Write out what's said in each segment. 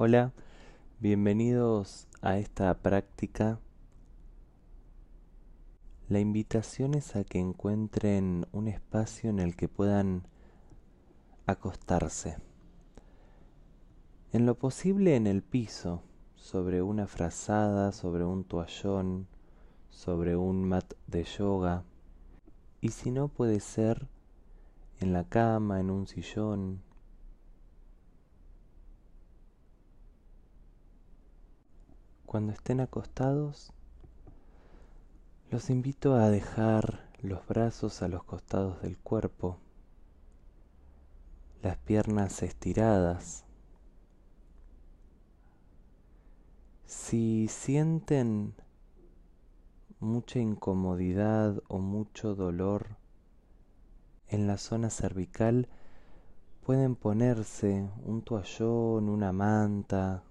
Hola, bienvenidos a esta práctica. La invitación es a que encuentren un espacio en el que puedan acostarse. En lo posible en el piso, sobre una frazada, sobre un toallón, sobre un mat de yoga. Y si no puede ser en la cama, en un sillón, Cuando estén acostados, los invito a dejar los brazos a los costados del cuerpo, las piernas estiradas. Si sienten mucha incomodidad o mucho dolor en la zona cervical, pueden ponerse un toallón, una manta,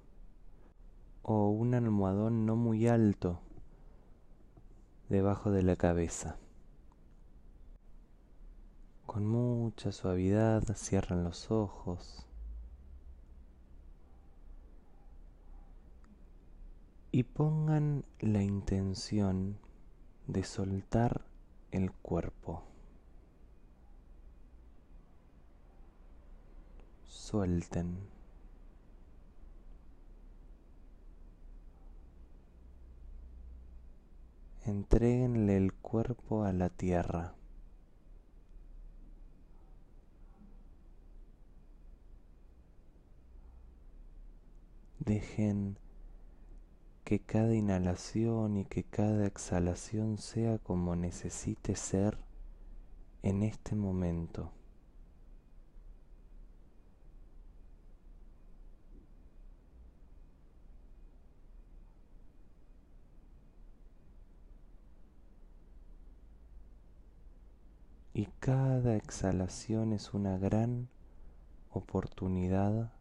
o un almohadón no muy alto debajo de la cabeza. Con mucha suavidad cierran los ojos y pongan la intención de soltar el cuerpo. Suelten. Entréguenle el cuerpo a la tierra. Dejen que cada inhalación y que cada exhalación sea como necesite ser en este momento. Cada exhalación es una gran oportunidad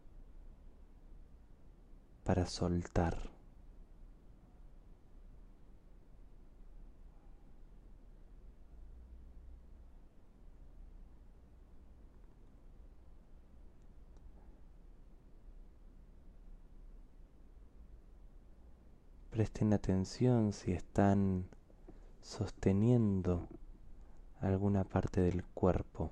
para soltar. Presten atención si están sosteniendo alguna parte del cuerpo.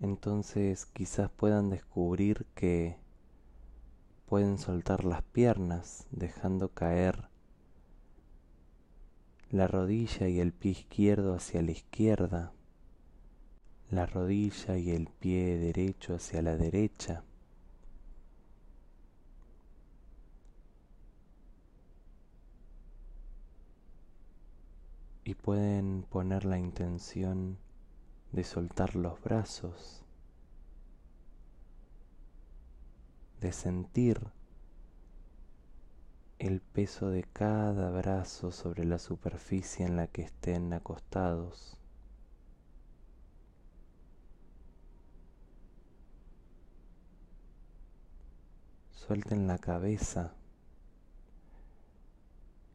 Entonces quizás puedan descubrir que pueden soltar las piernas dejando caer la rodilla y el pie izquierdo hacia la izquierda, la rodilla y el pie derecho hacia la derecha. Y pueden poner la intención de soltar los brazos, de sentir el peso de cada brazo sobre la superficie en la que estén acostados. Suelten la cabeza.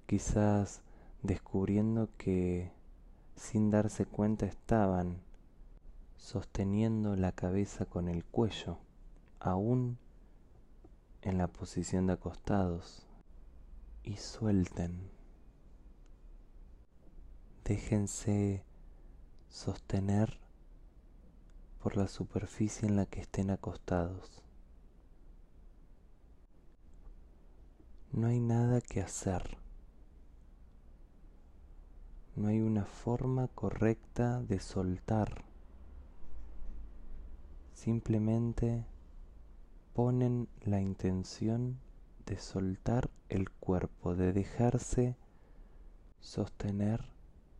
Quizás descubriendo que sin darse cuenta estaban sosteniendo la cabeza con el cuello, aún en la posición de acostados, y suelten. Déjense sostener por la superficie en la que estén acostados. No hay nada que hacer. No hay una forma correcta de soltar. Simplemente ponen la intención de soltar el cuerpo, de dejarse sostener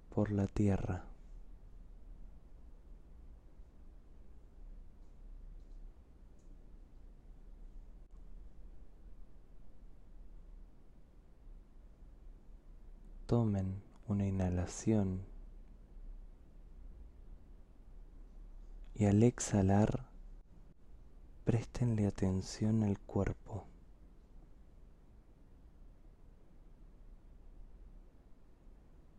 por la tierra. Tomen una inhalación y al exhalar préstenle atención al cuerpo.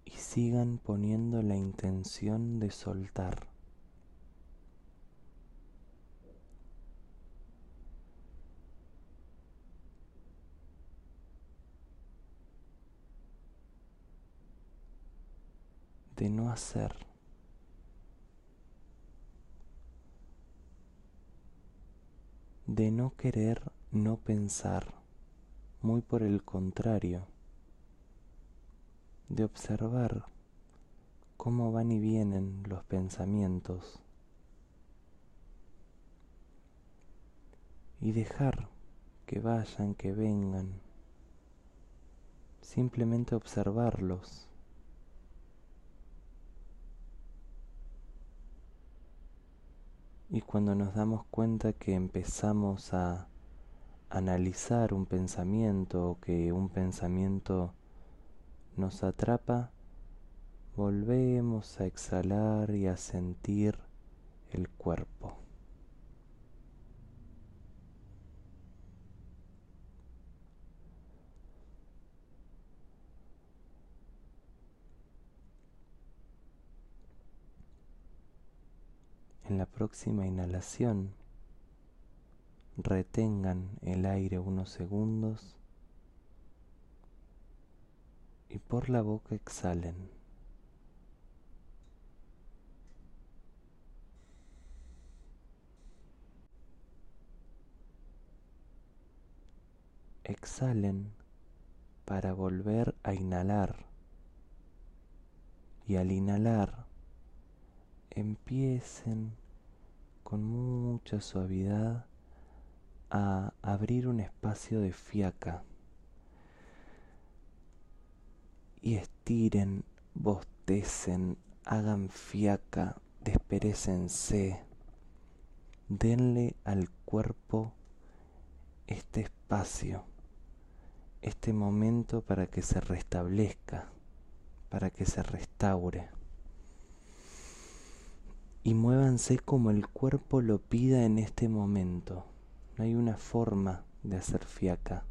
Y sigan poniendo la intención de soltar. De no hacer. De no querer no pensar, muy por el contrario, de observar cómo van y vienen los pensamientos y dejar que vayan, que vengan, simplemente observarlos. Y cuando nos damos cuenta que empezamos a analizar un pensamiento o que un pensamiento nos atrapa, volvemos a exhalar y a sentir el cuerpo. En la próxima inhalación, retengan el aire unos segundos y por la boca exhalen. Exhalen para volver a inhalar y al inhalar empiecen con mucha suavidad a abrir un espacio de fiaca. Y estiren, bostecen, hagan fiaca, desperécense, denle al cuerpo este espacio, este momento para que se restablezca, para que se restaure y muévanse como el cuerpo lo pida en este momento. No hay una forma de hacer fiaca.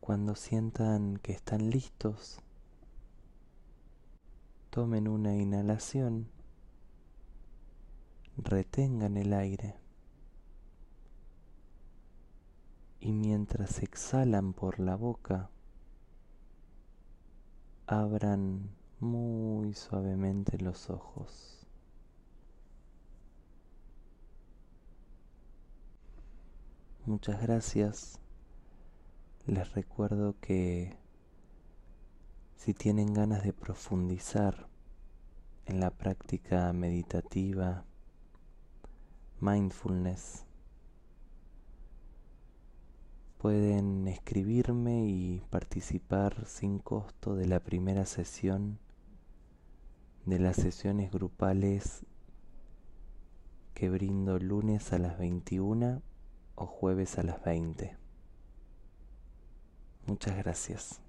Cuando sientan que están listos, tomen una inhalación, retengan el aire y mientras exhalan por la boca, abran muy suavemente los ojos. Muchas gracias. Les recuerdo que si tienen ganas de profundizar en la práctica meditativa, mindfulness, pueden escribirme y participar sin costo de la primera sesión de las sesiones grupales que brindo lunes a las 21 o jueves a las 20. Muchas gracias.